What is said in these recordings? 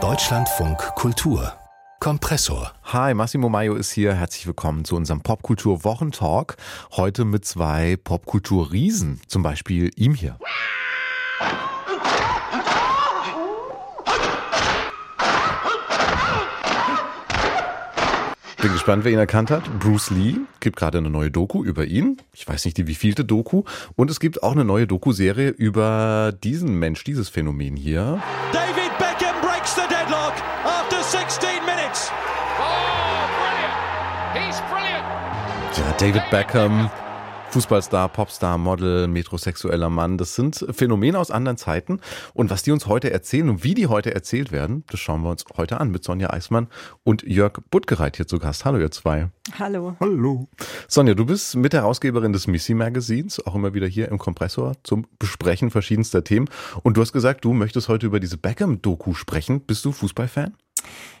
Deutschlandfunk Kultur Kompressor. Hi, Massimo Maio ist hier. Herzlich willkommen zu unserem Popkultur-Wochentalk. Heute mit zwei Popkultur-Riesen. Zum Beispiel ihm hier. Bin gespannt, wer ihn erkannt hat. Bruce Lee gibt gerade eine neue Doku über ihn. Ich weiß nicht, die wievielte Doku. Und es gibt auch eine neue Doku-Serie über diesen Mensch, dieses Phänomen hier. David Beckham breaks the deadlock after 16 minutes. Oh, brilliant. He's brilliant. Ja, David Beckham Fußballstar, Popstar, Model, metrosexueller Mann, das sind Phänomene aus anderen Zeiten. Und was die uns heute erzählen und wie die heute erzählt werden, das schauen wir uns heute an mit Sonja Eismann und Jörg Buttgereit hier zu Gast. Hallo ihr zwei. Hallo. Hallo. Sonja, du bist Mitherausgeberin des Missy Magazins, auch immer wieder hier im Kompressor zum Besprechen verschiedenster Themen. Und du hast gesagt, du möchtest heute über diese Beckham-Doku sprechen. Bist du Fußballfan?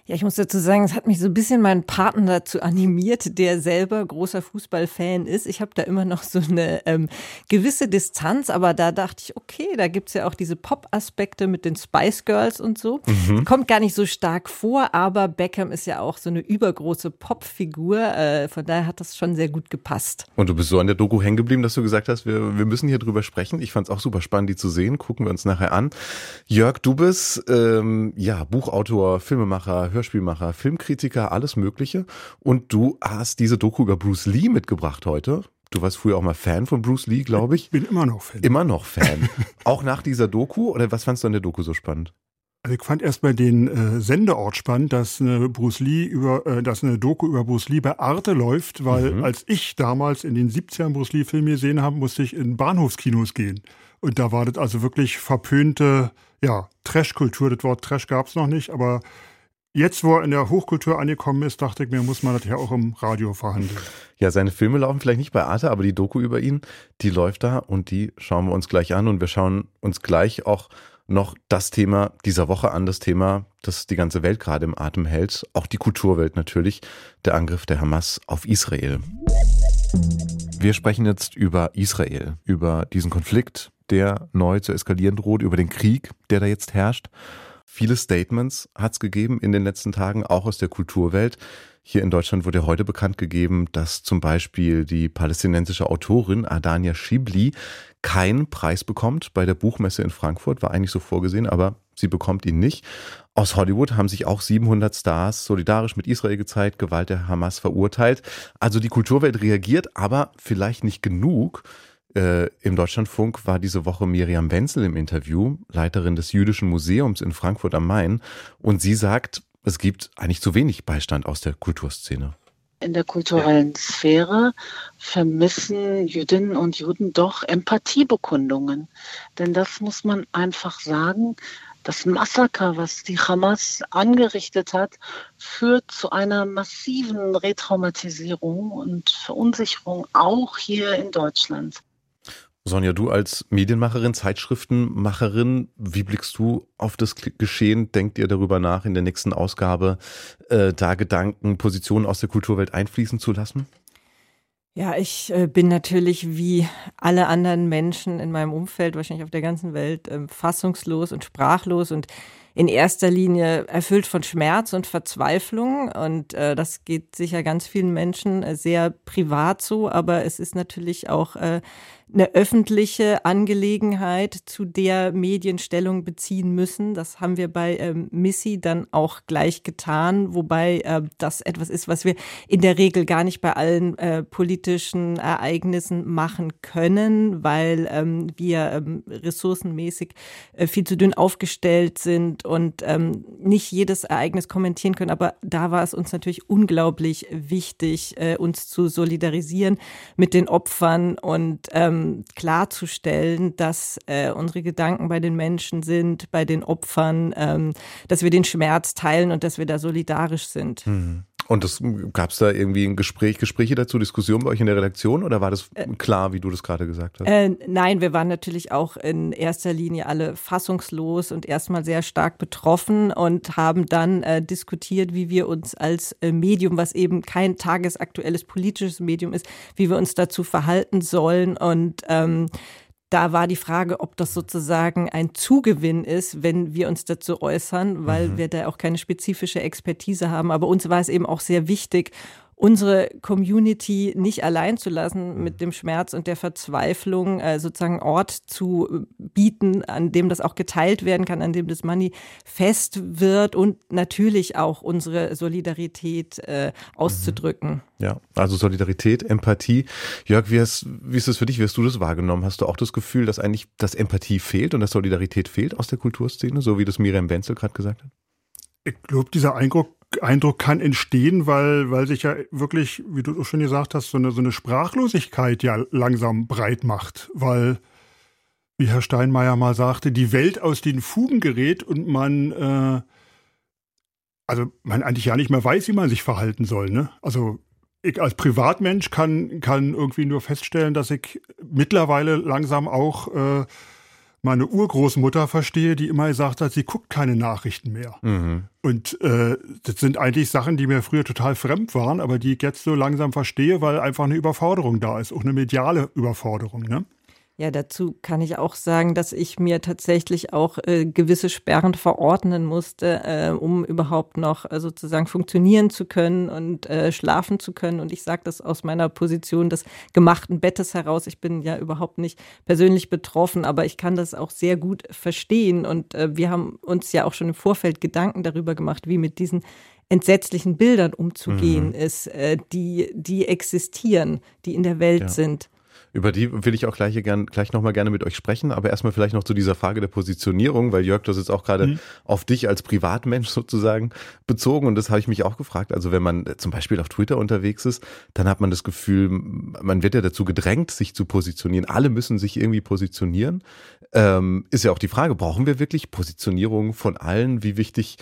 Ja, ich muss dazu sagen, es hat mich so ein bisschen meinen Partner dazu animiert, der selber großer Fußballfan ist. Ich habe da immer noch so eine ähm, gewisse Distanz, aber da dachte ich, okay, da gibt's ja auch diese Pop-Aspekte mit den Spice Girls und so. Mhm. Kommt gar nicht so stark vor, aber Beckham ist ja auch so eine übergroße Popfigur. Äh, von daher hat das schon sehr gut gepasst. Und du bist so an der Doku hängen geblieben, dass du gesagt hast, wir, wir müssen hier drüber sprechen. Ich fand es auch super spannend, die zu sehen. Gucken wir uns nachher an. Jörg, du bist ähm, ja Buchautor, Filmemacher, Hörspielmacher, Filmkritiker, alles Mögliche. Und du hast diese Doku über Bruce Lee mitgebracht heute. Du warst früher auch mal Fan von Bruce Lee, glaube ich. Ich bin immer noch Fan. Immer noch Fan. auch nach dieser Doku? Oder was fandst du an der Doku so spannend? Also ich fand erstmal den äh, Sendeort spannend, dass eine Bruce Lee über, äh, dass eine Doku über Bruce Lee bei Arte läuft, weil mhm. als ich damals in den 70ern Bruce Lee Filme gesehen habe, musste ich in Bahnhofskinos gehen. Und da war das also wirklich verpönte, ja, Trash-Kultur. Das Wort Trash gab es noch nicht, aber Jetzt, wo er in der Hochkultur angekommen ist, dachte ich mir, muss man das ja auch im Radio verhandeln. Ja, seine Filme laufen vielleicht nicht bei Arte, aber die Doku über ihn, die läuft da und die schauen wir uns gleich an und wir schauen uns gleich auch noch das Thema dieser Woche an, das Thema, das die ganze Welt gerade im Atem hält, auch die Kulturwelt natürlich, der Angriff der Hamas auf Israel. Wir sprechen jetzt über Israel, über diesen Konflikt, der neu zu eskalieren droht, über den Krieg, der da jetzt herrscht. Viele Statements hat es gegeben in den letzten Tagen, auch aus der Kulturwelt. Hier in Deutschland wurde heute bekannt gegeben, dass zum Beispiel die palästinensische Autorin Adania Shibli keinen Preis bekommt bei der Buchmesse in Frankfurt. War eigentlich so vorgesehen, aber sie bekommt ihn nicht. Aus Hollywood haben sich auch 700 Stars solidarisch mit Israel gezeigt, Gewalt der Hamas verurteilt. Also die Kulturwelt reagiert, aber vielleicht nicht genug. Äh, Im Deutschlandfunk war diese Woche Miriam Wenzel im Interview, Leiterin des Jüdischen Museums in Frankfurt am Main. Und sie sagt, es gibt eigentlich zu wenig Beistand aus der Kulturszene. In der kulturellen Sphäre vermissen Jüdinnen und Juden doch Empathiebekundungen. Denn das muss man einfach sagen. Das Massaker, was die Hamas angerichtet hat, führt zu einer massiven Retraumatisierung und Verunsicherung auch hier in Deutschland. Sonja, du als Medienmacherin, Zeitschriftenmacherin, wie blickst du auf das Geschehen? Denkt ihr darüber nach, in der nächsten Ausgabe äh, da Gedanken, Positionen aus der Kulturwelt einfließen zu lassen? Ja, ich äh, bin natürlich wie alle anderen Menschen in meinem Umfeld, wahrscheinlich auf der ganzen Welt, äh, fassungslos und sprachlos und in erster Linie erfüllt von Schmerz und Verzweiflung. Und äh, das geht sicher ganz vielen Menschen äh, sehr privat so, aber es ist natürlich auch äh, eine öffentliche Angelegenheit, zu der Medien Stellung beziehen müssen. Das haben wir bei ähm, Missy dann auch gleich getan, wobei äh, das etwas ist, was wir in der Regel gar nicht bei allen äh, politischen Ereignissen machen können, weil ähm, wir ähm, ressourcenmäßig äh, viel zu dünn aufgestellt sind und ähm, nicht jedes Ereignis kommentieren können. Aber da war es uns natürlich unglaublich wichtig, äh, uns zu solidarisieren mit den Opfern und ähm, klarzustellen, dass äh, unsere Gedanken bei den Menschen sind, bei den Opfern, ähm, dass wir den Schmerz teilen und dass wir da solidarisch sind. Mhm. Und gab es da irgendwie ein Gespräch, Gespräche dazu, Diskussionen bei euch in der Redaktion? Oder war das äh, klar, wie du das gerade gesagt hast? Äh, nein, wir waren natürlich auch in erster Linie alle fassungslos und erstmal sehr stark betroffen und haben dann äh, diskutiert, wie wir uns als äh, Medium, was eben kein tagesaktuelles politisches Medium ist, wie wir uns dazu verhalten sollen. Und ähm, da war die Frage, ob das sozusagen ein Zugewinn ist, wenn wir uns dazu äußern, weil mhm. wir da auch keine spezifische Expertise haben. Aber uns war es eben auch sehr wichtig, unsere Community nicht allein zu lassen mit dem Schmerz und der Verzweiflung, äh, sozusagen Ort zu bieten, an dem das auch geteilt werden kann, an dem das Money fest wird und natürlich auch unsere Solidarität äh, auszudrücken. Mhm. Ja, also Solidarität, Empathie. Jörg, wie ist, wie ist es für dich? Wie hast du das wahrgenommen? Hast du auch das Gefühl, dass eigentlich das Empathie fehlt und dass Solidarität fehlt aus der Kulturszene, so wie das Miriam Wenzel gerade gesagt hat? Ich glaube, dieser Eindruck Eindruck kann entstehen, weil, weil sich ja wirklich, wie du schon gesagt hast, so eine, so eine Sprachlosigkeit ja langsam breit macht, weil, wie Herr Steinmeier mal sagte, die Welt aus den Fugen gerät und man, äh, also man eigentlich ja nicht mehr weiß, wie man sich verhalten soll. Ne? Also ich als Privatmensch kann, kann irgendwie nur feststellen, dass ich mittlerweile langsam auch äh, meine Urgroßmutter verstehe, die immer gesagt hat, sie guckt keine Nachrichten mehr. Mhm. Und äh, das sind eigentlich Sachen, die mir früher total fremd waren, aber die ich jetzt so langsam verstehe, weil einfach eine Überforderung da ist, auch eine mediale Überforderung. Ne? Ja, dazu kann ich auch sagen, dass ich mir tatsächlich auch äh, gewisse Sperren verordnen musste, äh, um überhaupt noch äh, sozusagen funktionieren zu können und äh, schlafen zu können. Und ich sage das aus meiner Position des gemachten Bettes heraus. Ich bin ja überhaupt nicht persönlich betroffen, aber ich kann das auch sehr gut verstehen. Und äh, wir haben uns ja auch schon im Vorfeld Gedanken darüber gemacht, wie mit diesen entsetzlichen Bildern umzugehen mhm. ist, äh, die, die existieren, die in der Welt ja. sind. Über die will ich auch gleich, gern, gleich nochmal gerne mit euch sprechen, aber erstmal vielleicht noch zu dieser Frage der Positionierung, weil Jörg, das ist auch gerade mhm. auf dich als Privatmensch sozusagen bezogen und das habe ich mich auch gefragt. Also wenn man zum Beispiel auf Twitter unterwegs ist, dann hat man das Gefühl, man wird ja dazu gedrängt, sich zu positionieren. Alle müssen sich irgendwie positionieren. Ähm, ist ja auch die Frage, brauchen wir wirklich Positionierung von allen? Wie wichtig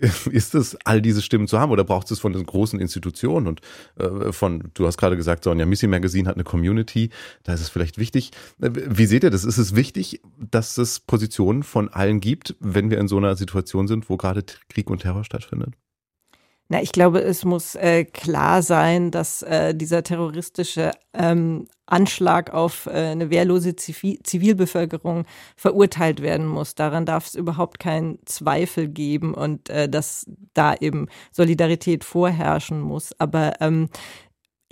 ist es, all diese Stimmen zu haben oder braucht es von den großen Institutionen und äh, von, du hast gerade gesagt, Sonja, Missy Magazine hat eine Community, da ist es vielleicht wichtig. Äh, wie seht ihr das? Ist es wichtig, dass es Positionen von allen gibt, wenn wir in so einer Situation sind, wo gerade Krieg und Terror stattfindet? Na, ich glaube, es muss äh, klar sein, dass äh, dieser terroristische ähm, Anschlag auf äh, eine wehrlose Zivil Zivilbevölkerung verurteilt werden muss. Daran darf es überhaupt keinen Zweifel geben und äh, dass da eben Solidarität vorherrschen muss. Aber ähm,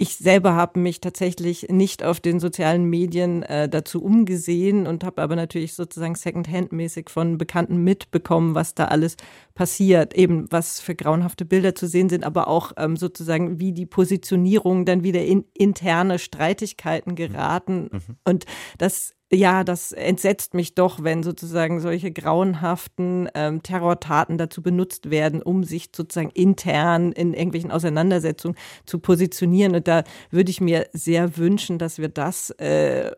ich selber habe mich tatsächlich nicht auf den sozialen Medien äh, dazu umgesehen und habe aber natürlich sozusagen Secondhand-mäßig von Bekannten mitbekommen, was da alles passiert, eben was für grauenhafte Bilder zu sehen sind, aber auch ähm, sozusagen, wie die Positionierung dann wieder in interne Streitigkeiten geraten. Mhm. Und das ja, das entsetzt mich doch, wenn sozusagen solche grauenhaften ähm, Terrortaten dazu benutzt werden, um sich sozusagen intern in irgendwelchen Auseinandersetzungen zu positionieren. Und da würde ich mir sehr wünschen, dass wir das äh,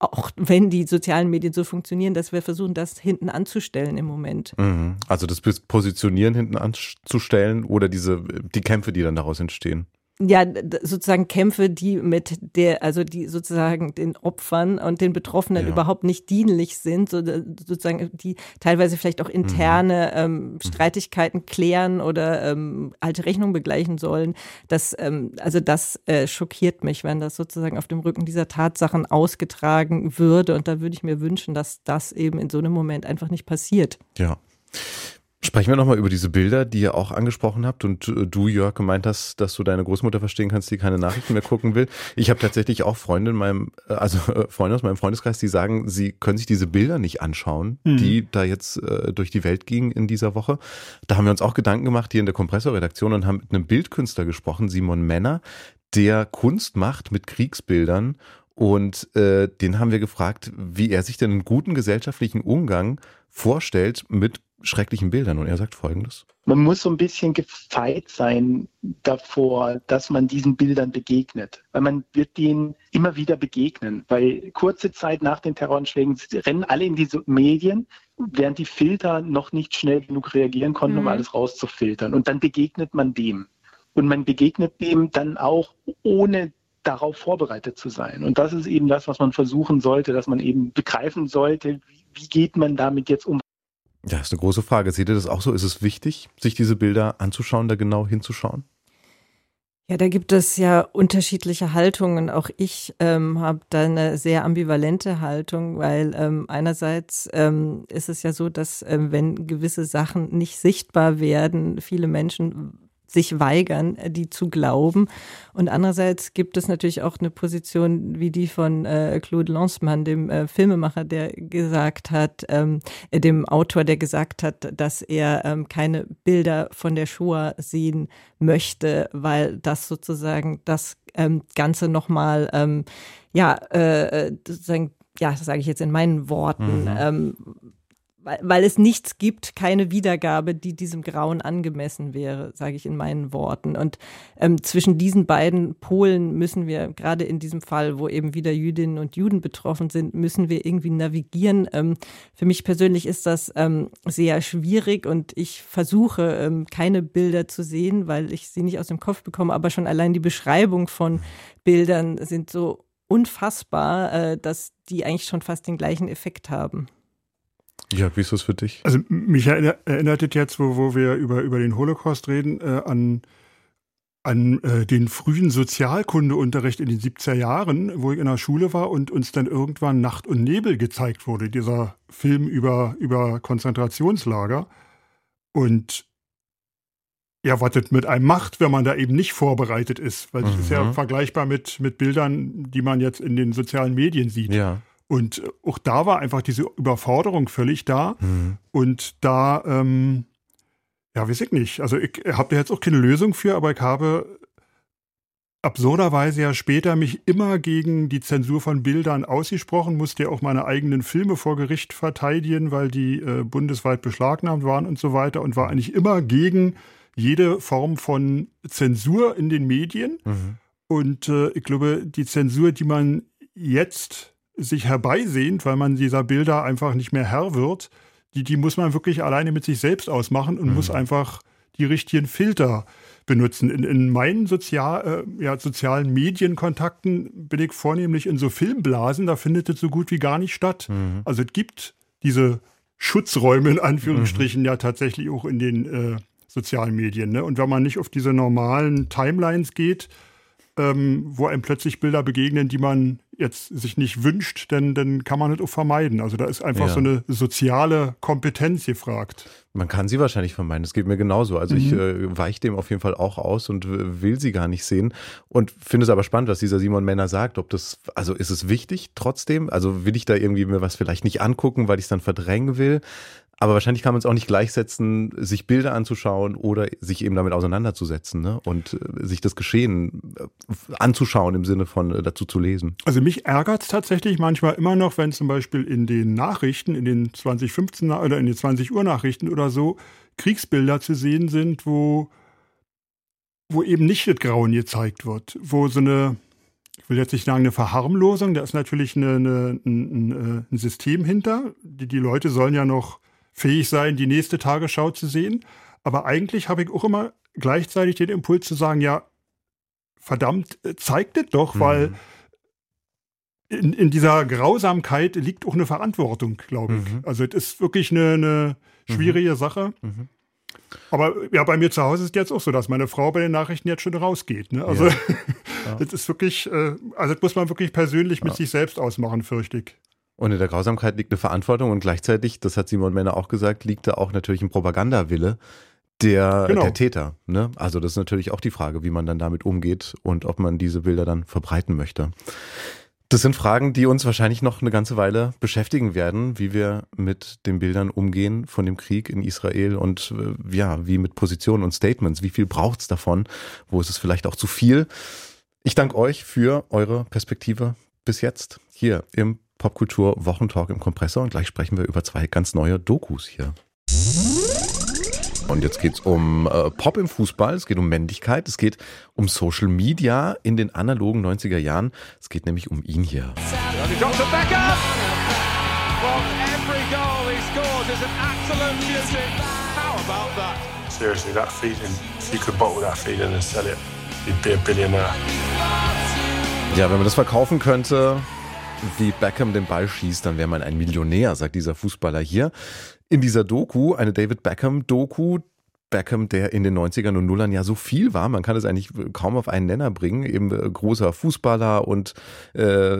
auch wenn die sozialen Medien so funktionieren, dass wir versuchen, das hinten anzustellen im Moment. Mhm. Also das Positionieren hinten anzustellen oder diese die Kämpfe, die dann daraus entstehen ja, sozusagen Kämpfe, die mit der, also die sozusagen den Opfern und den Betroffenen ja. überhaupt nicht dienlich sind, so, sozusagen die teilweise vielleicht auch interne mhm. ähm, mhm. Streitigkeiten klären oder ähm, alte Rechnungen begleichen sollen. Das, ähm, also das äh, schockiert mich, wenn das sozusagen auf dem Rücken dieser Tatsachen ausgetragen würde. Und da würde ich mir wünschen, dass das eben in so einem Moment einfach nicht passiert. Ja. Sprechen wir nochmal über diese Bilder, die ihr auch angesprochen habt und äh, du, Jörg, gemeint hast, dass du deine Großmutter verstehen kannst, die keine Nachrichten mehr gucken will. Ich habe tatsächlich auch Freunde in meinem, äh, also äh, Freunde aus meinem Freundeskreis, die sagen, sie können sich diese Bilder nicht anschauen, mhm. die da jetzt äh, durch die Welt gingen in dieser Woche. Da haben wir uns auch Gedanken gemacht hier in der Kompressorredaktion und haben mit einem Bildkünstler gesprochen, Simon Männer, der Kunst macht mit Kriegsbildern und äh, den haben wir gefragt, wie er sich denn einen guten gesellschaftlichen Umgang vorstellt mit schrecklichen Bildern. Und er sagt Folgendes. Man muss so ein bisschen gefeit sein davor, dass man diesen Bildern begegnet. Weil man wird denen immer wieder begegnen. Weil kurze Zeit nach den Terroranschlägen rennen alle in diese Medien, während die Filter noch nicht schnell genug reagieren konnten, mhm. um alles rauszufiltern. Und dann begegnet man dem. Und man begegnet dem dann auch ohne darauf vorbereitet zu sein. Und das ist eben das, was man versuchen sollte, dass man eben begreifen sollte, wie, wie geht man damit jetzt um, ja, ist eine große Frage. Seht ihr das auch so? Ist es wichtig, sich diese Bilder anzuschauen, da genau hinzuschauen? Ja, da gibt es ja unterschiedliche Haltungen. Auch ich ähm, habe da eine sehr ambivalente Haltung, weil ähm, einerseits ähm, ist es ja so, dass ähm, wenn gewisse Sachen nicht sichtbar werden, viele Menschen sich weigern, äh, die zu glauben. Und andererseits gibt es natürlich auch eine Position wie die von äh, Claude Lanzmann, dem äh, Filmemacher, der gesagt hat, ähm, äh, dem Autor, der gesagt hat, dass er ähm, keine Bilder von der Shoah sehen möchte, weil das sozusagen das ähm, Ganze nochmal, ähm, ja, äh, äh, sozusagen, ja, das sage ich jetzt in meinen Worten, mhm. Weil, weil es nichts gibt, keine Wiedergabe, die diesem Grauen angemessen wäre, sage ich in meinen Worten. Und ähm, zwischen diesen beiden Polen müssen wir, gerade in diesem Fall, wo eben wieder Jüdinnen und Juden betroffen sind, müssen wir irgendwie navigieren. Ähm, für mich persönlich ist das ähm, sehr schwierig und ich versuche, ähm, keine Bilder zu sehen, weil ich sie nicht aus dem Kopf bekomme, aber schon allein die Beschreibung von Bildern sind so unfassbar, äh, dass die eigentlich schon fast den gleichen Effekt haben. Ja, wie ist das für dich? Also mich erinnert es jetzt, wo, wo wir über, über den Holocaust reden, äh, an, an äh, den frühen Sozialkundeunterricht in den 70er Jahren, wo ich in der Schule war und uns dann irgendwann Nacht und Nebel gezeigt wurde, dieser Film über, über Konzentrationslager. Und ja, was das mit einem macht, wenn man da eben nicht vorbereitet ist. Weil es mhm. ist ja mhm. vergleichbar mit, mit Bildern, die man jetzt in den sozialen Medien sieht. Ja. Und auch da war einfach diese Überforderung völlig da. Mhm. Und da, ähm, ja, weiß ich nicht. Also ich habe da jetzt auch keine Lösung für, aber ich habe absurderweise ja später mich immer gegen die Zensur von Bildern ausgesprochen, musste ja auch meine eigenen Filme vor Gericht verteidigen, weil die äh, bundesweit beschlagnahmt waren und so weiter und war eigentlich immer gegen jede Form von Zensur in den Medien. Mhm. Und äh, ich glaube, die Zensur, die man jetzt sich herbeisehnt, weil man dieser Bilder einfach nicht mehr Herr wird, die, die muss man wirklich alleine mit sich selbst ausmachen und mhm. muss einfach die richtigen Filter benutzen. In, in meinen Sozial, äh, ja, sozialen Medienkontakten bin ich vornehmlich in so Filmblasen, da findet es so gut wie gar nicht statt. Mhm. Also es gibt diese Schutzräume in Anführungsstrichen mhm. ja tatsächlich auch in den äh, sozialen Medien. Ne? Und wenn man nicht auf diese normalen Timelines geht, ähm, wo einem plötzlich Bilder begegnen, die man jetzt sich nicht wünscht, denn dann kann man das auch vermeiden. Also da ist einfach ja. so eine soziale Kompetenz gefragt. Man kann sie wahrscheinlich vermeiden. Das geht mir genauso. Also mhm. ich äh, weiche dem auf jeden Fall auch aus und will sie gar nicht sehen. Und finde es aber spannend, was dieser Simon Männer sagt. Ob das, also ist es wichtig trotzdem? Also will ich da irgendwie mir was vielleicht nicht angucken, weil ich es dann verdrängen will? Aber wahrscheinlich kann man es auch nicht gleichsetzen, sich Bilder anzuschauen oder sich eben damit auseinanderzusetzen ne? und äh, sich das Geschehen äh, anzuschauen im Sinne von äh, dazu zu lesen. Also mich ärgert es tatsächlich manchmal immer noch, wenn zum Beispiel in den Nachrichten, in den 2015 oder in den 20 Uhr Nachrichten oder so Kriegsbilder zu sehen sind, wo, wo eben nicht das Grauen gezeigt wird, wo so eine ich will jetzt nicht sagen eine Verharmlosung, da ist natürlich eine, eine, ein, ein, System hinter. Die, die Leute sollen ja noch fähig sein, die nächste Tagesschau zu sehen. Aber eigentlich habe ich auch immer gleichzeitig den Impuls zu sagen, ja, verdammt, äh, zeigt es doch, mhm. weil in, in, dieser Grausamkeit liegt auch eine Verantwortung, glaube ich. Mhm. Also es ist wirklich eine, eine schwierige mhm. Sache. Mhm. Aber ja, bei mir zu Hause ist jetzt auch so, dass meine Frau bei den Nachrichten jetzt schon rausgeht. Ne? Also ja. das ist wirklich, äh, also das muss man wirklich persönlich mit ja. sich selbst ausmachen, fürchte ich. Und in der Grausamkeit liegt eine Verantwortung und gleichzeitig, das hat Simon Männer auch gesagt, liegt da auch natürlich ein Propagandawille der, genau. der Täter. Ne? Also das ist natürlich auch die Frage, wie man dann damit umgeht und ob man diese Bilder dann verbreiten möchte. Das sind Fragen, die uns wahrscheinlich noch eine ganze Weile beschäftigen werden, wie wir mit den Bildern umgehen von dem Krieg in Israel und äh, ja, wie mit Positionen und Statements. Wie viel braucht es davon? Wo ist es vielleicht auch zu viel? Ich danke euch für eure Perspektive bis jetzt hier im Popkultur Wochentalk im Kompressor und gleich sprechen wir über zwei ganz neue Dokus hier. Und jetzt geht es um äh, Pop im Fußball, es geht um Männlichkeit, es geht um Social Media in den analogen 90er Jahren. Es geht nämlich um ihn hier. Seriously, that feeling, if you could bottle that feeling and sell it, you'd be a billionaire. Ja, wenn man das verkaufen könnte, wie Beckham den Ball schießt, dann wäre man ein Millionär, sagt dieser Fußballer hier. In dieser Doku, eine David Beckham-Doku, Beckham, der in den 90ern und Nullern ja so viel war. Man kann es eigentlich kaum auf einen Nenner bringen. Eben äh, großer Fußballer und äh,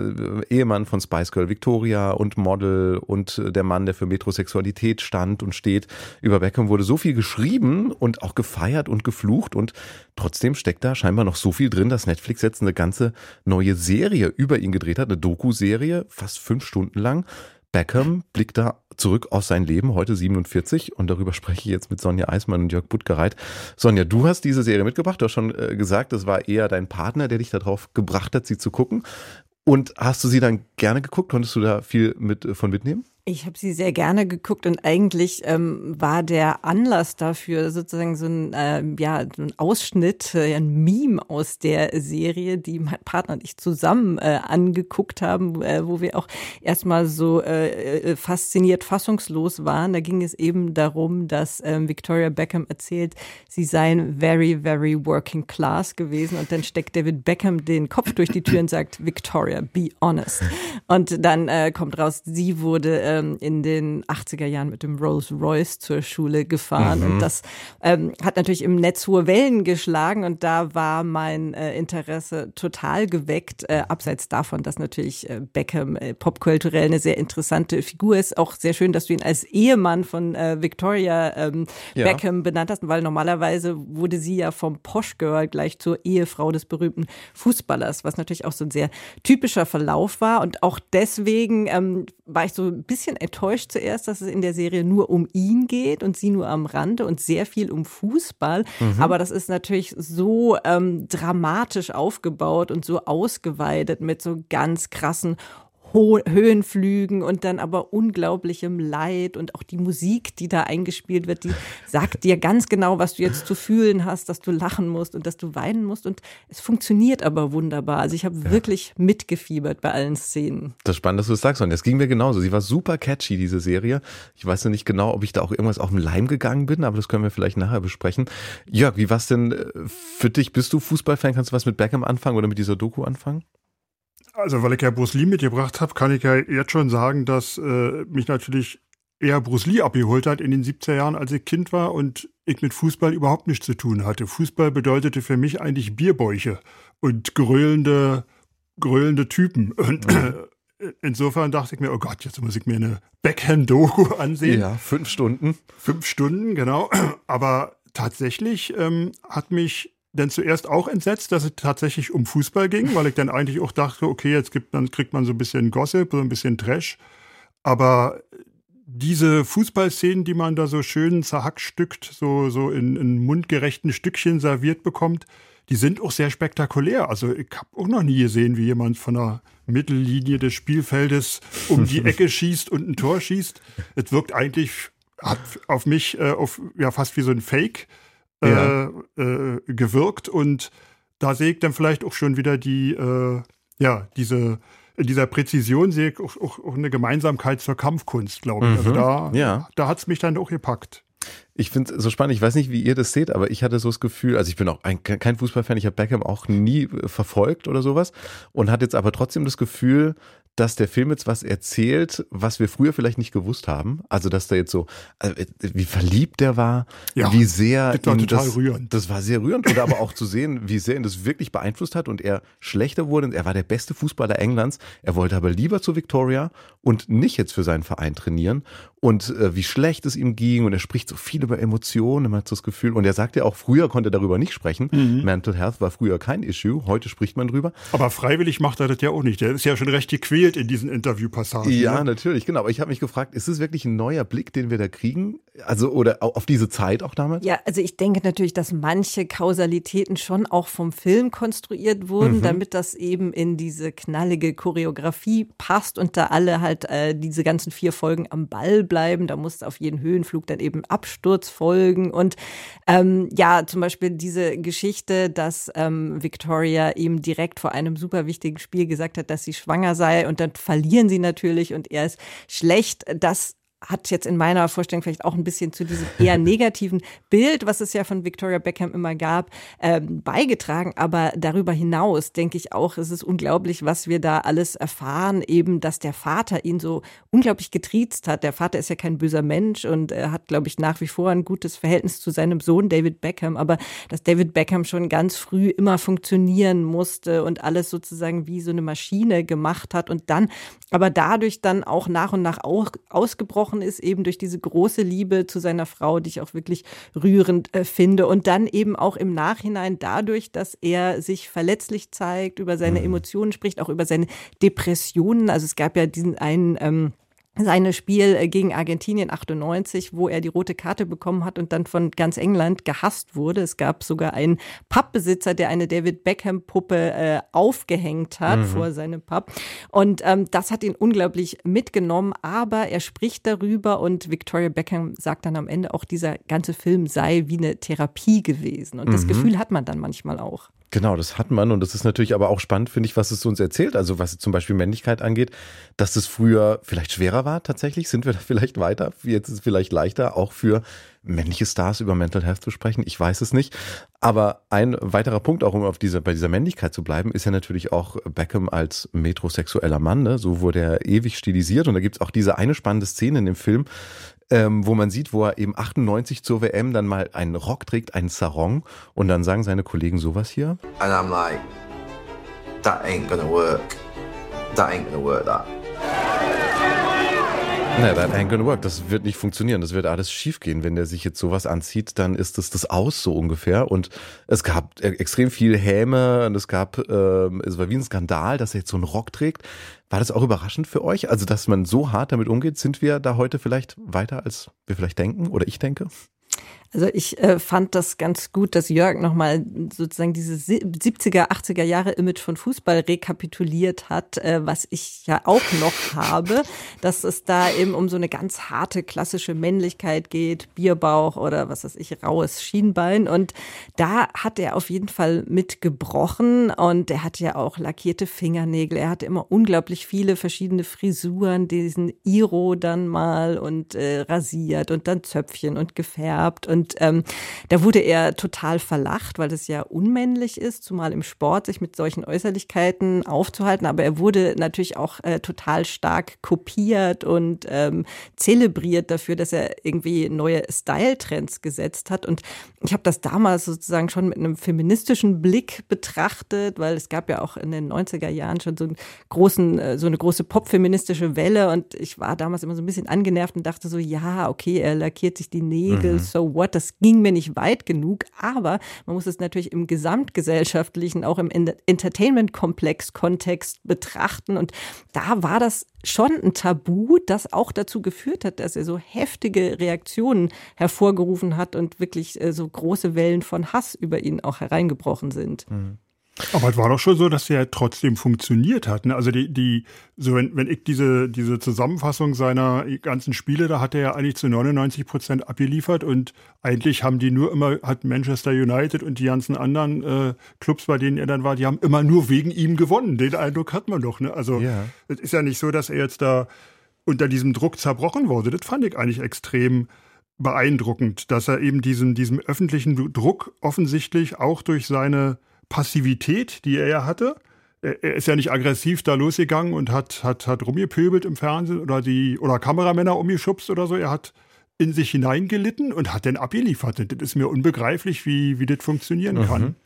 Ehemann von Spice Girl Victoria und Model und äh, der Mann, der für Metrosexualität stand und steht. Über Beckham wurde so viel geschrieben und auch gefeiert und geflucht und trotzdem steckt da scheinbar noch so viel drin, dass Netflix jetzt eine ganze neue Serie über ihn gedreht hat, eine Doku-Serie, fast fünf Stunden lang. Beckham blickt da zurück aus sein Leben, heute 47 und darüber spreche ich jetzt mit Sonja Eismann und Jörg Buttgereit. Sonja, du hast diese Serie mitgebracht, du hast schon äh, gesagt, es war eher dein Partner, der dich darauf gebracht hat, sie zu gucken. Und hast du sie dann gerne geguckt? Konntest du da viel mit, äh, von mitnehmen? Ich habe sie sehr gerne geguckt und eigentlich ähm, war der Anlass dafür sozusagen so ein, äh, ja, ein Ausschnitt, äh, ein Meme aus der Serie, die mein Partner und ich zusammen äh, angeguckt haben, äh, wo wir auch erstmal so äh, äh, fasziniert, fassungslos waren. Da ging es eben darum, dass ähm, Victoria Beckham erzählt, sie seien very, very working class gewesen und dann steckt David Beckham den Kopf durch die Tür und sagt, Victoria, be honest. Und dann äh, kommt raus, sie wurde äh, ähm, in den 80er Jahren mit dem Rolls Royce zur Schule gefahren. Mhm. Und das ähm, hat natürlich im Netz hohe Wellen geschlagen und da war mein äh, Interesse total geweckt. Äh, abseits davon, dass natürlich äh, Beckham äh, popkulturell eine sehr interessante Figur ist. Auch sehr schön, dass du ihn als Ehemann von äh, Victoria ähm, ja. Beckham benannt hast, weil normalerweise wurde sie ja vom Posh Girl gleich zur Ehefrau des berühmten Fußballers, was natürlich auch so ein sehr typischer Verlauf war. Und auch deswegen ähm, war ich so ein bisschen bisschen enttäuscht zuerst, dass es in der Serie nur um ihn geht und sie nur am Rande und sehr viel um Fußball. Mhm. Aber das ist natürlich so ähm, dramatisch aufgebaut und so ausgeweitet mit so ganz krassen Ho Höhenflügen und dann aber unglaublichem Leid und auch die Musik, die da eingespielt wird, die sagt dir ganz genau, was du jetzt zu fühlen hast, dass du lachen musst und dass du weinen musst und es funktioniert aber wunderbar. Also ich habe ja. wirklich mitgefiebert bei allen Szenen. Das ist spannend, dass du das sagst und es ging mir genauso. Sie war super catchy, diese Serie. Ich weiß noch nicht genau, ob ich da auch irgendwas auf den Leim gegangen bin, aber das können wir vielleicht nachher besprechen. Jörg, wie war es denn äh, für dich? Bist du Fußballfan? Kannst du was mit Beckham anfangen oder mit dieser Doku anfangen? Also, weil ich ja Bruce Lee mitgebracht habe, kann ich ja jetzt schon sagen, dass äh, mich natürlich eher Bruce Lee abgeholt hat in den 70er Jahren, als ich Kind war und ich mit Fußball überhaupt nichts zu tun hatte. Fußball bedeutete für mich eigentlich Bierbäuche und gröhlende, gröhlende Typen. Und mhm. insofern dachte ich mir, oh Gott, jetzt muss ich mir eine Backhand-Doku ansehen. Ja, fünf Stunden. Fünf Stunden, genau. Aber tatsächlich ähm, hat mich denn zuerst auch entsetzt, dass es tatsächlich um Fußball ging, weil ich dann eigentlich auch dachte, okay, jetzt gibt man, kriegt man so ein bisschen Gossip, so ein bisschen Trash. Aber diese Fußballszenen, die man da so schön zerhackstückt, so, so in, in mundgerechten Stückchen serviert bekommt, die sind auch sehr spektakulär. Also ich habe auch noch nie gesehen, wie jemand von der Mittellinie des Spielfeldes um die Ecke schießt und ein Tor schießt. Es wirkt eigentlich, hat auf mich äh, auf, ja, fast wie so ein Fake ja. äh, äh, gewirkt und da sehe ich dann vielleicht auch schon wieder die, äh, ja, diese, in dieser Präzision sehe ich auch, auch, auch eine Gemeinsamkeit zur Kampfkunst, glaube ich. Also mhm. Also da, ja. da hat es mich dann auch gepackt. Ich finde es so spannend. Ich weiß nicht, wie ihr das seht, aber ich hatte so das Gefühl, also ich bin auch ein, kein Fußballfan, ich habe Beckham auch nie verfolgt oder sowas und hatte jetzt aber trotzdem das Gefühl, dass der Film jetzt was erzählt, was wir früher vielleicht nicht gewusst haben. Also, dass der jetzt so, also, wie verliebt der war, ja, wie sehr das war total das, rührend. Das war sehr rührend. Oder aber auch zu sehen, wie sehr ihn das wirklich beeinflusst hat und er schlechter wurde. Und er war der beste Fußballer Englands. Er wollte aber lieber zu Victoria und nicht jetzt für seinen Verein trainieren. Und äh, wie schlecht es ihm ging. Und er spricht so viel über Emotionen, man hat so das Gefühl. Und er sagt ja auch, früher konnte er darüber nicht sprechen. Mhm. Mental Health war früher kein Issue. Heute spricht man drüber. Aber freiwillig macht er das ja auch nicht. Der ist ja schon recht gequält gequält in diesen Interviewpassagen. Ja, ne? natürlich, genau. Aber ich habe mich gefragt, ist es wirklich ein neuer Blick, den wir da kriegen? Also, oder auf diese Zeit auch damals? Ja, also ich denke natürlich, dass manche Kausalitäten schon auch vom Film konstruiert wurden, mhm. damit das eben in diese knallige Choreografie passt und da alle halt äh, diese ganzen vier Folgen am Ball bleiben. Da muss auf jeden Höhenflug dann eben Absturz folgen. Und ähm, ja, zum Beispiel diese Geschichte, dass ähm, Victoria ihm direkt vor einem super wichtigen Spiel gesagt hat, dass sie schwanger sei und dann verlieren sie natürlich und er ist schlecht. Das hat jetzt in meiner Vorstellung vielleicht auch ein bisschen zu diesem eher negativen Bild, was es ja von Victoria Beckham immer gab, ähm, beigetragen. Aber darüber hinaus denke ich auch, es ist unglaublich, was wir da alles erfahren, eben, dass der Vater ihn so unglaublich getriezt hat. Der Vater ist ja kein böser Mensch und er hat, glaube ich, nach wie vor ein gutes Verhältnis zu seinem Sohn David Beckham. Aber dass David Beckham schon ganz früh immer funktionieren musste und alles sozusagen wie so eine Maschine gemacht hat und dann, aber dadurch dann auch nach und nach auch ausgebrochen ist, eben durch diese große Liebe zu seiner Frau, die ich auch wirklich rührend äh, finde. Und dann eben auch im Nachhinein dadurch, dass er sich verletzlich zeigt, über seine mhm. Emotionen spricht, auch über seine Depressionen. Also es gab ja diesen einen ähm, seine Spiel äh, gegen Argentinien 98, wo er die rote Karte bekommen hat und dann von ganz England gehasst wurde. Es gab sogar einen Pubbesitzer, der eine David Beckham Puppe äh, aufgehängt hat mhm. vor seinem Pub. Und ähm, das hat ihn unglaublich mitgenommen, aber er spricht darüber und Victoria Beckham sagt dann am Ende auch, dieser ganze Film sei wie eine Therapie gewesen. Und das mhm. Gefühl hat man dann manchmal auch. Genau, das hat man und das ist natürlich aber auch spannend, finde ich, was es uns erzählt. Also was zum Beispiel Männlichkeit angeht, dass es früher vielleicht schwerer war tatsächlich. Sind wir da vielleicht weiter? Jetzt ist es vielleicht leichter, auch für männliche Stars über Mental Health zu sprechen. Ich weiß es nicht. Aber ein weiterer Punkt, auch um auf dieser, bei dieser Männlichkeit zu bleiben, ist ja natürlich auch Beckham als metrosexueller Mann. Ne? So wurde er ewig stilisiert. Und da gibt es auch diese eine spannende Szene in dem Film, ähm, wo man sieht, wo er eben 98 zur WM dann mal einen Rock trägt, einen Sarong und dann sagen seine Kollegen sowas hier. And I'm like, that ain't gonna work. That ain't gonna work that. Na, that ain't gonna work. Das wird nicht funktionieren. Das wird alles schiefgehen. Wenn der sich jetzt sowas anzieht, dann ist es das aus so ungefähr. Und es gab e-, extrem viel Häme und es gab, äh, es war wie ein Skandal, dass er jetzt so einen Rock trägt. War das auch überraschend für euch? Also, dass man so hart damit umgeht, sind wir da heute vielleicht weiter, als wir vielleicht denken oder ich denke? Also ich äh, fand das ganz gut, dass Jörg nochmal sozusagen dieses 70er, 80er Jahre Image von Fußball rekapituliert hat, äh, was ich ja auch noch habe, dass es da eben um so eine ganz harte klassische Männlichkeit geht, Bierbauch oder was weiß ich, raues Schienbein. Und da hat er auf jeden Fall mitgebrochen und er hatte ja auch lackierte Fingernägel. Er hatte immer unglaublich viele verschiedene Frisuren, diesen Iro dann mal und äh, rasiert und dann Zöpfchen und gefärbt und und ähm, da wurde er total verlacht, weil das ja unmännlich ist, zumal im Sport sich mit solchen Äußerlichkeiten aufzuhalten. Aber er wurde natürlich auch äh, total stark kopiert und ähm, zelebriert dafür, dass er irgendwie neue Style-Trends gesetzt hat. Und ich habe das damals sozusagen schon mit einem feministischen Blick betrachtet, weil es gab ja auch in den 90er Jahren schon so, einen großen, äh, so eine große popfeministische Welle. Und ich war damals immer so ein bisschen angenervt und dachte so, ja, okay, er lackiert sich die Nägel, mhm. so what? Das ging mir nicht weit genug, aber man muss es natürlich im gesamtgesellschaftlichen, auch im Entertainment-Komplex-Kontext betrachten. Und da war das schon ein Tabu, das auch dazu geführt hat, dass er so heftige Reaktionen hervorgerufen hat und wirklich äh, so große Wellen von Hass über ihn auch hereingebrochen sind. Mhm. Aber es war doch schon so, dass der trotzdem funktioniert hat. Ne? Also die, die, so wenn, wenn ich diese, diese Zusammenfassung seiner ganzen Spiele, da hat er ja eigentlich zu 99 Prozent abgeliefert und eigentlich haben die nur immer, hat Manchester United und die ganzen anderen äh, Clubs, bei denen er dann war, die haben immer nur wegen ihm gewonnen. Den Eindruck hat man doch. Ne? Also ja. es ist ja nicht so, dass er jetzt da unter diesem Druck zerbrochen wurde. Das fand ich eigentlich extrem beeindruckend, dass er eben diesen, diesem öffentlichen Druck offensichtlich auch durch seine Passivität, die er ja hatte. Er ist ja nicht aggressiv da losgegangen und hat, hat, hat rumgepöbelt im Fernsehen oder die oder Kameramänner umgeschubst oder so. Er hat in sich hineingelitten und hat dann abgeliefert. Das ist mir unbegreiflich, wie, wie das funktionieren mhm. kann.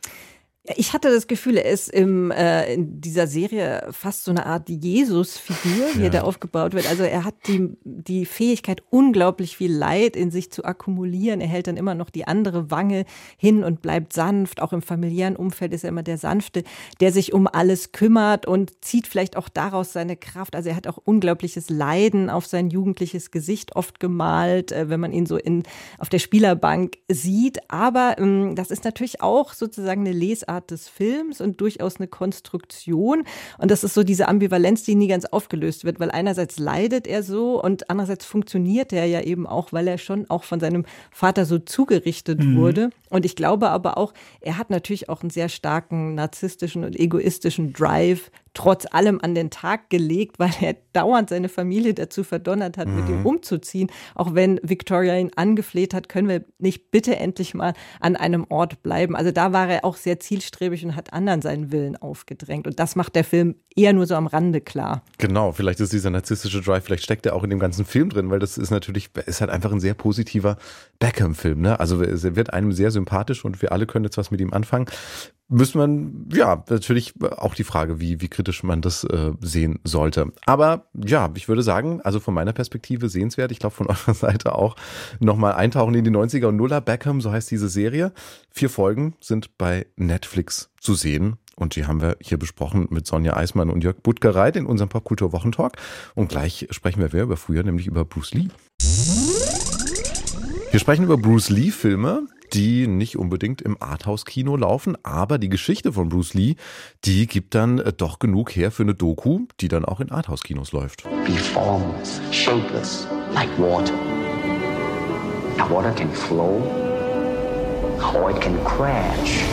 Ich hatte das Gefühl, er ist im, äh, in dieser Serie fast so eine Art Jesus-Figur, wie ja. er da aufgebaut wird. Also er hat die, die Fähigkeit, unglaublich viel Leid in sich zu akkumulieren. Er hält dann immer noch die andere Wange hin und bleibt sanft. Auch im familiären Umfeld ist er immer der Sanfte, der sich um alles kümmert und zieht vielleicht auch daraus seine Kraft. Also er hat auch unglaubliches Leiden auf sein jugendliches Gesicht oft gemalt, äh, wenn man ihn so in, auf der Spielerbank sieht. Aber ähm, das ist natürlich auch sozusagen eine Lesart Art des Films und durchaus eine Konstruktion. Und das ist so diese Ambivalenz, die nie ganz aufgelöst wird, weil einerseits leidet er so und andererseits funktioniert er ja eben auch, weil er schon auch von seinem Vater so zugerichtet mhm. wurde. Und ich glaube aber auch, er hat natürlich auch einen sehr starken narzisstischen und egoistischen Drive trotz allem an den Tag gelegt, weil er dauernd seine Familie dazu verdonnert hat, mhm. mit ihm umzuziehen. Auch wenn Victoria ihn angefleht hat, können wir nicht bitte endlich mal an einem Ort bleiben. Also da war er auch sehr zielstrebig und hat anderen seinen Willen aufgedrängt. Und das macht der Film eher nur so am Rande klar. Genau, vielleicht ist dieser narzisstische Drive, vielleicht steckt er auch in dem ganzen Film drin, weil das ist natürlich, ist halt einfach ein sehr positiver Beckham-Film. Ne? Also er wird einem sehr sympathisch und wir alle können jetzt was mit ihm anfangen müsste man, ja, natürlich auch die Frage, wie, wie kritisch man das äh, sehen sollte. Aber ja, ich würde sagen, also von meiner Perspektive sehenswert. Ich glaube von eurer Seite auch nochmal eintauchen in die 90er und Nuller. Beckham, so heißt diese Serie. Vier Folgen sind bei Netflix zu sehen. Und die haben wir hier besprochen mit Sonja Eismann und Jörg Buttgereit in unserem Popkultur-Wochentalk. Und gleich sprechen wir wer über früher, nämlich über Bruce Lee. Wir sprechen über Bruce Lee-Filme, die nicht unbedingt im Arthouse-Kino laufen, aber die Geschichte von Bruce Lee, die gibt dann äh, doch genug her für eine Doku, die dann auch in Arthouse-Kinos läuft. Be formless, shapeless, like water. Now water can flow, or it can crash.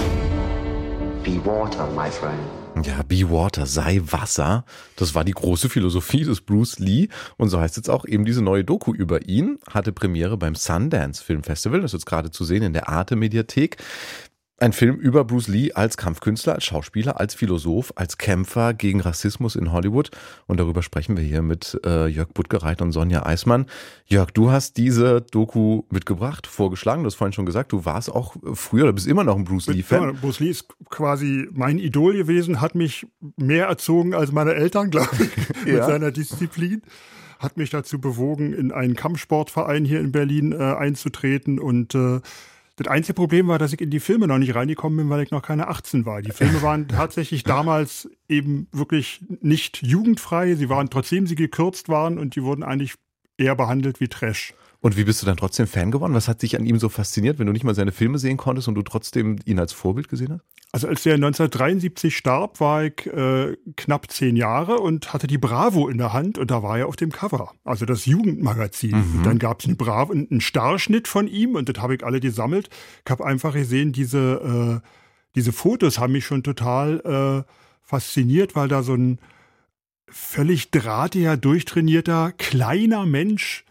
Be water, my friend. Ja, Be Water, sei Wasser. Das war die große Philosophie des Bruce Lee. Und so heißt jetzt auch eben diese neue Doku über ihn. Hatte Premiere beim Sundance Film Festival. Das ist jetzt gerade zu sehen in der Arte Mediathek. Ein Film über Bruce Lee als Kampfkünstler, als Schauspieler, als Philosoph, als Kämpfer gegen Rassismus in Hollywood. Und darüber sprechen wir hier mit äh, Jörg Buttgereit und Sonja Eismann. Jörg, du hast diese Doku mitgebracht, vorgeschlagen. Du hast vorhin schon gesagt, du warst auch früher, du bist immer noch ein Bruce Lee-Fan. Bruce Lee ist quasi mein Idol gewesen, hat mich mehr erzogen als meine Eltern, glaube ich, mit ja. seiner Disziplin hat mich dazu bewogen, in einen Kampfsportverein hier in Berlin äh, einzutreten und äh, das einzige Problem war, dass ich in die Filme noch nicht reingekommen bin, weil ich noch keine 18 war. Die Filme waren tatsächlich damals eben wirklich nicht jugendfrei. Sie waren, trotzdem sie gekürzt waren und die wurden eigentlich eher behandelt wie Trash. Und wie bist du dann trotzdem Fan geworden? Was hat dich an ihm so fasziniert, wenn du nicht mal seine Filme sehen konntest und du trotzdem ihn als Vorbild gesehen hast? Also als er 1973 starb, war ich äh, knapp zehn Jahre und hatte die Bravo in der Hand und da war er auf dem Cover. Also das Jugendmagazin. Mhm. Dann gab es eine Bravo, einen Starschnitt von ihm und das habe ich alle gesammelt. Ich habe einfach gesehen, diese, äh, diese Fotos haben mich schon total äh, fasziniert, weil da so ein völlig drahtiger, durchtrainierter, kleiner Mensch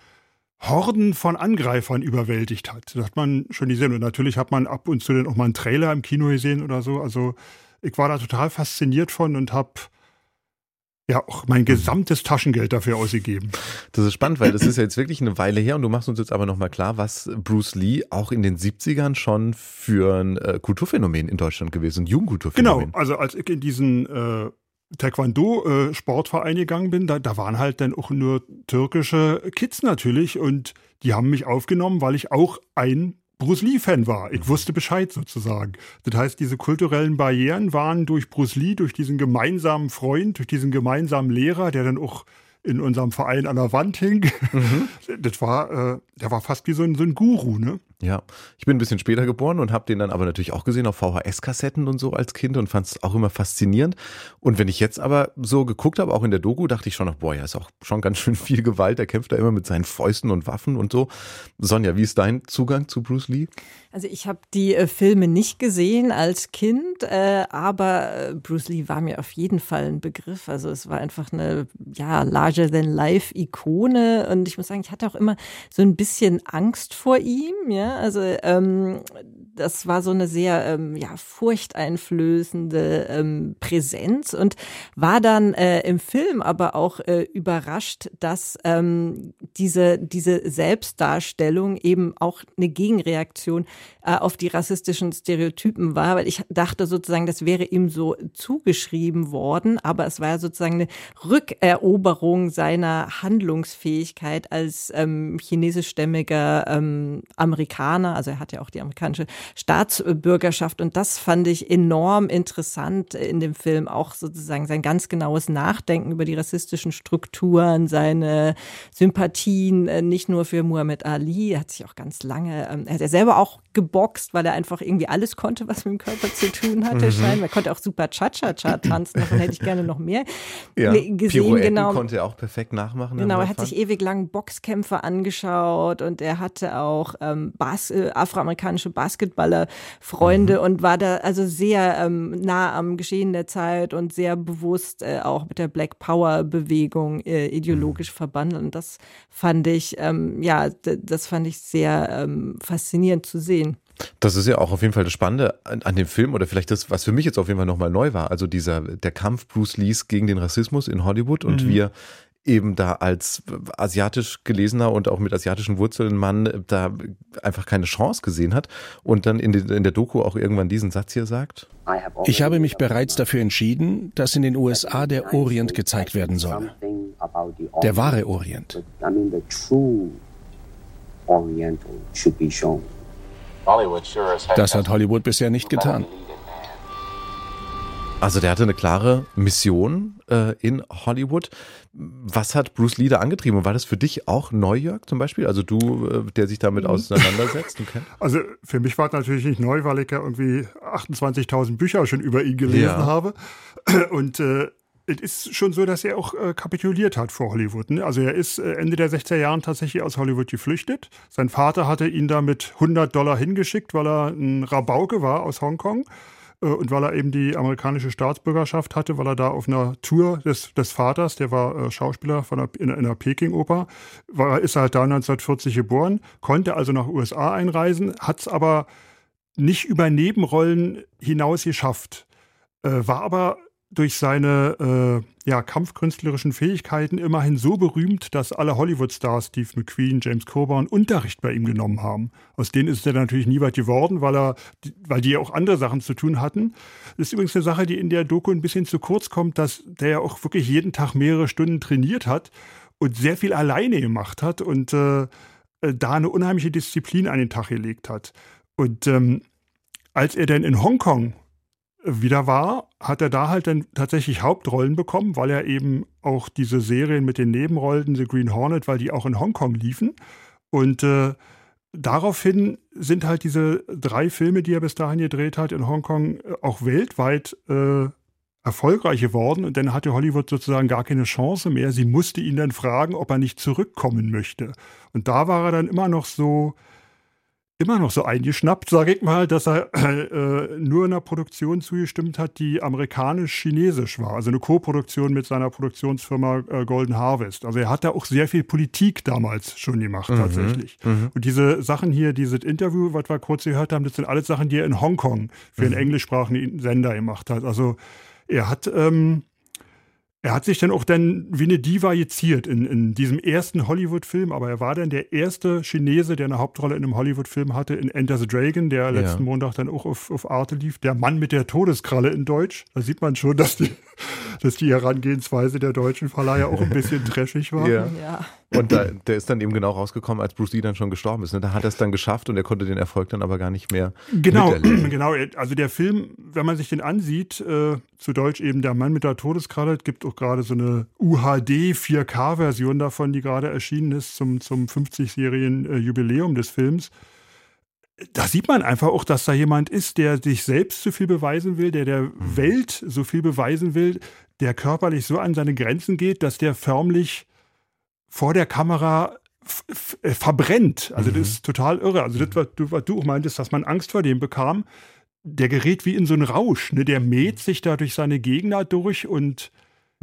Horden von Angreifern überwältigt hat. Das hat man schon gesehen. Und natürlich hat man ab und zu dann auch mal einen Trailer im Kino gesehen oder so. Also ich war da total fasziniert von und habe ja auch mein gesamtes Taschengeld dafür ausgegeben. Das ist spannend, weil das ist ja jetzt wirklich eine Weile her und du machst uns jetzt aber nochmal klar, was Bruce Lee auch in den 70ern schon für ein äh, Kulturphänomen in Deutschland gewesen, ein Jugendkulturphänomen. Genau, also als ich in diesen äh, Taekwondo-Sportverein gegangen bin, da, da waren halt dann auch nur türkische Kids natürlich und die haben mich aufgenommen, weil ich auch ein Bruce Lee-Fan war. Ich wusste Bescheid sozusagen. Das heißt, diese kulturellen Barrieren waren durch Bruce Lee, durch diesen gemeinsamen Freund, durch diesen gemeinsamen Lehrer, der dann auch in unserem Verein an der Wand hing. Mhm. Das war, äh, der war fast wie so ein, so ein Guru, ne? Ja, ich bin ein bisschen später geboren und habe den dann aber natürlich auch gesehen auf VHS-Kassetten und so als Kind und fand es auch immer faszinierend. Und wenn ich jetzt aber so geguckt habe, auch in der Doku, dachte ich schon noch, boah, ja, ist auch schon ganz schön viel Gewalt. Er kämpft da immer mit seinen Fäusten und Waffen und so. Sonja, wie ist dein Zugang zu Bruce Lee? Also ich habe die äh, Filme nicht gesehen als Kind, äh, aber äh, Bruce Lee war mir auf jeden Fall ein Begriff. Also es war einfach eine ja larger than life Ikone und ich muss sagen, ich hatte auch immer so ein bisschen Angst vor ihm. Ja, also ähm, das war so eine sehr ähm, ja furchteinflößende ähm, Präsenz und war dann äh, im Film aber auch äh, überrascht, dass ähm, diese diese Selbstdarstellung eben auch eine Gegenreaktion äh, auf die rassistischen Stereotypen war, weil ich dachte sozusagen, das wäre ihm so zugeschrieben worden, aber es war ja sozusagen eine Rückeroberung seiner Handlungsfähigkeit als ähm, chinesischstämmiger ähm, Amerikaner, also er hat ja auch die amerikanische Staatsbürgerschaft und das fand ich enorm interessant in dem Film, auch sozusagen sein ganz genaues Nachdenken über die rassistischen Strukturen, seine Sympathien äh, nicht nur für Muhammad Ali, er hat sich auch ganz lange, ähm, er hat ja selber auch geboxt, weil er einfach irgendwie alles konnte, was mit dem Körper zu tun hatte. Mhm. Scheinbar. Er konnte auch super Cha-Cha-Cha tanzen. Davon hätte ich gerne noch mehr ja. gesehen. Pirouetten genau. konnte er auch perfekt nachmachen. Genau, er hat sich ewig lang Boxkämpfe angeschaut und er hatte auch ähm, Bas äh, afroamerikanische Basketball Basketballerfreunde mhm. und war da also sehr ähm, nah am Geschehen der Zeit und sehr bewusst äh, auch mit der Black Power Bewegung äh, ideologisch mhm. verbandelt. Und das fand ich, ähm, ja, das fand ich sehr ähm, faszinierend zu sehen. Das ist ja auch auf jeden Fall das Spannende an, an, dem Film oder vielleicht das, was für mich jetzt auf jeden Fall nochmal neu war. Also dieser, der Kampf Bruce Lees gegen den Rassismus in Hollywood und mhm. wir eben da als asiatisch gelesener und auch mit asiatischen Wurzeln Mann da einfach keine Chance gesehen hat und dann in, de, in der Doku auch irgendwann diesen Satz hier sagt. Ich habe mich bereits dafür entschieden, dass in den USA der Orient gezeigt werden soll. Der wahre Orient. Das hat Hollywood bisher nicht getan. Also der hatte eine klare Mission äh, in Hollywood. Was hat Bruce Lee da angetrieben? Und war das für dich auch neu, Jörg, zum Beispiel? Also du, äh, der sich damit mhm. auseinandersetzt? Okay. Also für mich war es natürlich nicht neu, weil ich ja irgendwie 28.000 Bücher schon über ihn gelesen ja. habe. Und äh, es ist schon so, dass er auch äh, kapituliert hat vor Hollywood. Ne? Also er ist äh, Ende der 60er Jahren tatsächlich aus Hollywood geflüchtet. Sein Vater hatte ihn da mit 100 Dollar hingeschickt, weil er ein Rabauke war aus Hongkong. Äh, und weil er eben die amerikanische Staatsbürgerschaft hatte, weil er da auf einer Tour des, des Vaters, der war äh, Schauspieler von einer, in, in einer Peking-Oper, ist er halt da 1940 geboren, konnte also nach USA einreisen, hat es aber nicht über Nebenrollen hinaus geschafft, äh, war aber durch seine äh, ja, kampfkünstlerischen Fähigkeiten immerhin so berühmt, dass alle Hollywood-Stars, Steve McQueen, James Coburn, Unterricht bei ihm genommen haben. Aus denen ist er natürlich nie weit geworden, weil, er, weil die ja auch andere Sachen zu tun hatten. Das ist übrigens eine Sache, die in der Doku ein bisschen zu kurz kommt, dass der ja auch wirklich jeden Tag mehrere Stunden trainiert hat und sehr viel alleine gemacht hat und äh, äh da eine unheimliche Disziplin an den Tag gelegt hat. Und ähm, als er dann in Hongkong wieder war, hat er da halt dann tatsächlich Hauptrollen bekommen, weil er eben auch diese Serien mit den Nebenrollen, The Green Hornet, weil die auch in Hongkong liefen. Und äh, daraufhin sind halt diese drei Filme, die er bis dahin gedreht hat in Hongkong, äh, auch weltweit äh, erfolgreich geworden. Und dann hatte Hollywood sozusagen gar keine Chance mehr. Sie musste ihn dann fragen, ob er nicht zurückkommen möchte. Und da war er dann immer noch so, immer noch so eingeschnappt, sage ich mal, dass er äh, nur einer Produktion zugestimmt hat, die amerikanisch-chinesisch war. Also eine Co-Produktion mit seiner Produktionsfirma äh, Golden Harvest. Also er hat da auch sehr viel Politik damals schon gemacht, mhm, tatsächlich. Mhm. Und diese Sachen hier, dieses Interview, was wir kurz gehört haben, das sind alles Sachen, die er in Hongkong für mhm. einen englischsprachigen Sender gemacht hat. Also er hat ähm, er hat sich dann auch dann wie eine Diva geziert in, in diesem ersten Hollywood-Film, aber er war dann der erste Chinese, der eine Hauptrolle in einem Hollywood-Film hatte, in Enter the Dragon, der letzten ja. Montag dann auch auf, auf Arte lief. Der Mann mit der Todeskralle in Deutsch. Da sieht man schon, dass die, dass die Herangehensweise der deutschen Verleiher auch ein bisschen trashig war. Ja. ja. Und da, der ist dann eben genau rausgekommen, als Bruce Lee dann schon gestorben ist. Ne? Da hat er es dann geschafft und er konnte den Erfolg dann aber gar nicht mehr. Genau, genau. Also der Film, wenn man sich den ansieht, äh, zu Deutsch eben Der Mann mit der Todeskralle, gibt auch gerade so eine UHD 4K-Version davon, die gerade erschienen ist zum, zum 50-jährigen äh, Jubiläum des Films da sieht man einfach auch, dass da jemand ist, der sich selbst so viel beweisen will, der der mhm. Welt so viel beweisen will, der körperlich so an seine Grenzen geht, dass der förmlich vor der Kamera äh, verbrennt. Also mhm. das ist total irre. Also das, was du, was du meintest, dass man Angst vor dem bekam, der gerät wie in so einen Rausch. Ne? Der mäht sich da durch seine Gegner durch und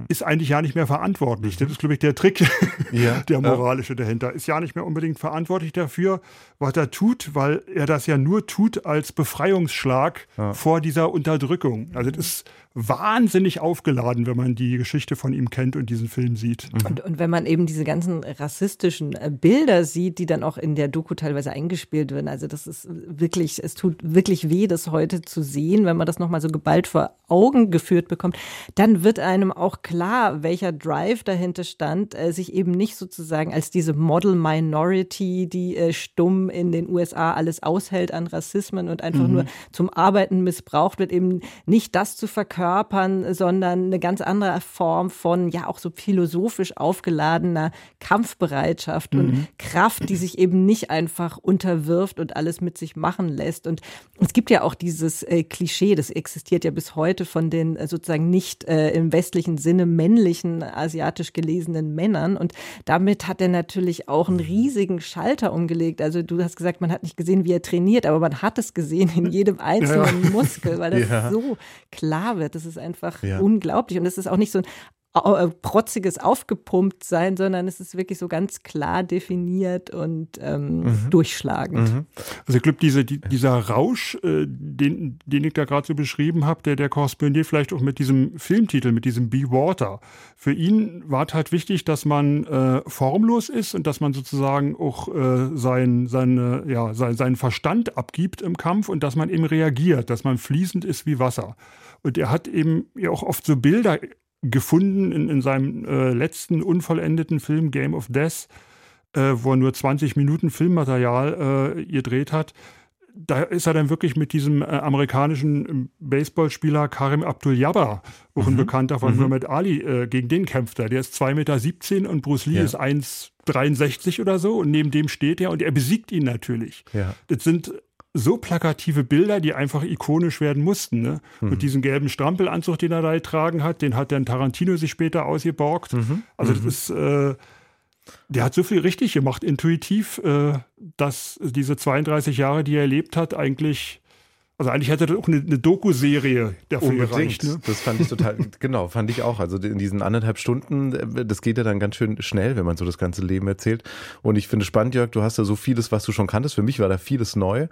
ist eigentlich ja nicht mehr verantwortlich. Das ist, glaube ich, der Trick, ja, der moralische dahinter. Ist ja nicht mehr unbedingt verantwortlich dafür, was er tut, weil er das ja nur tut als Befreiungsschlag ja. vor dieser Unterdrückung. Also das ist wahnsinnig aufgeladen, wenn man die Geschichte von ihm kennt und diesen Film sieht. Mhm. Und, und wenn man eben diese ganzen rassistischen äh, Bilder sieht, die dann auch in der Doku teilweise eingespielt werden. Also das ist wirklich, es tut wirklich weh, das heute zu sehen, wenn man das nochmal so geballt vor Augen geführt bekommt. Dann wird einem auch klar, welcher Drive dahinter stand, äh, sich eben nicht sozusagen als diese Model Minority, die äh, stumm in den USA alles aushält an Rassismen und einfach mhm. nur zum Arbeiten missbraucht wird, eben nicht das zu verkörpern, sondern eine ganz andere Form von, ja, auch so philosophisch aufgeladener Kampfbereitschaft mhm. und Kraft, die sich eben nicht einfach unterwirft und alles mit sich machen lässt. Und es gibt ja auch dieses äh, Klischee, das existiert ja bis heute von den äh, sozusagen nicht äh, im westlichen Sinne männlichen, asiatisch gelesenen Männern. Und damit hat er natürlich auch einen riesigen Schalter umgelegt. Also du hast gesagt, man hat nicht gesehen, wie er trainiert, aber man hat es gesehen in jedem einzelnen ja. Muskel, weil das ja. so klar wird. Das ist einfach ja. unglaublich. Und es ist auch nicht so ein protziges aufgepumpt sein, sondern es ist wirklich so ganz klar definiert und ähm, mhm. durchschlagend. Mhm. Also ich glaube, diese, die, dieser Rausch, äh, den, den ich da gerade so beschrieben habe, der, der korrespondiert vielleicht auch mit diesem Filmtitel, mit diesem Be Water. Für ihn war halt wichtig, dass man äh, formlos ist und dass man sozusagen auch äh, sein, seine, ja, sein, seinen Verstand abgibt im Kampf und dass man eben reagiert, dass man fließend ist wie Wasser. Und er hat eben ja auch oft so Bilder gefunden in, in seinem äh, letzten unvollendeten Film Game of Death, äh, wo er nur 20 Minuten Filmmaterial äh, gedreht hat. Da ist er dann wirklich mit diesem äh, amerikanischen ähm, Baseballspieler Karim Abdul-Jabbar, auch ein mhm. Bekannter von mhm. Muhammad Ali, äh, gegen den kämpft er. Der ist 2,17 Meter und Bruce Lee ja. ist 1,63 oder so und neben dem steht er und er besiegt ihn natürlich. Ja. Das sind so plakative Bilder, die einfach ikonisch werden mussten. Ne? Mhm. Mit diesem gelben Strampelanzug, den er da getragen hat, den hat dann Tarantino sich später ausgeborgt. Mhm. Also das mhm. ist, äh, der hat so viel richtig gemacht, intuitiv, äh, dass diese 32 Jahre, die er erlebt hat, eigentlich also eigentlich hätte das auch eine, eine Doku-Serie dafür Unbedingt. gereicht. Ne? Das fand ich total, genau, fand ich auch. Also in diesen anderthalb Stunden, äh, das geht ja dann ganz schön schnell, wenn man so das ganze Leben erzählt. Und ich finde spannend, Jörg, du hast ja so vieles, was du schon kanntest. Für mich war da vieles neu.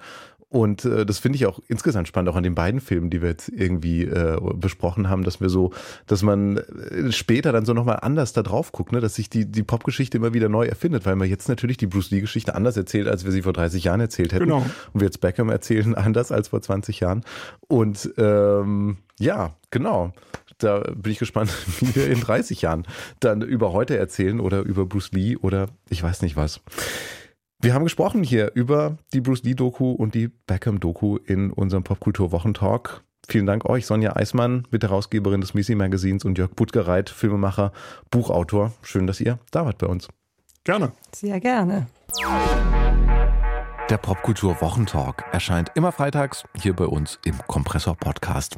Und äh, das finde ich auch insgesamt spannend, auch an den beiden Filmen, die wir jetzt irgendwie äh, besprochen haben, dass wir so, dass man äh, später dann so nochmal anders da drauf guckt, ne? dass sich die, die Popgeschichte immer wieder neu erfindet, weil man jetzt natürlich die Bruce Lee-Geschichte anders erzählt, als wir sie vor 30 Jahren erzählt hätten. Genau. Und wir jetzt Beckham erzählen anders als vor 20 Jahren. Und ähm, ja, genau da bin ich gespannt, wie wir in 30 Jahren dann über heute erzählen oder über Bruce Lee oder ich weiß nicht was. Wir haben gesprochen hier über die Bruce Lee-Doku und die Beckham-Doku in unserem Popkultur-Wochentalk. Vielen Dank euch, Sonja Eismann, Mitherausgeberin des Misi Magazins und Jörg Buttgereit, Filmemacher, Buchautor. Schön, dass ihr da wart bei uns. Gerne. Sehr gerne. Der Popkultur Wochentalk erscheint immer freitags hier bei uns im Kompressor Podcast.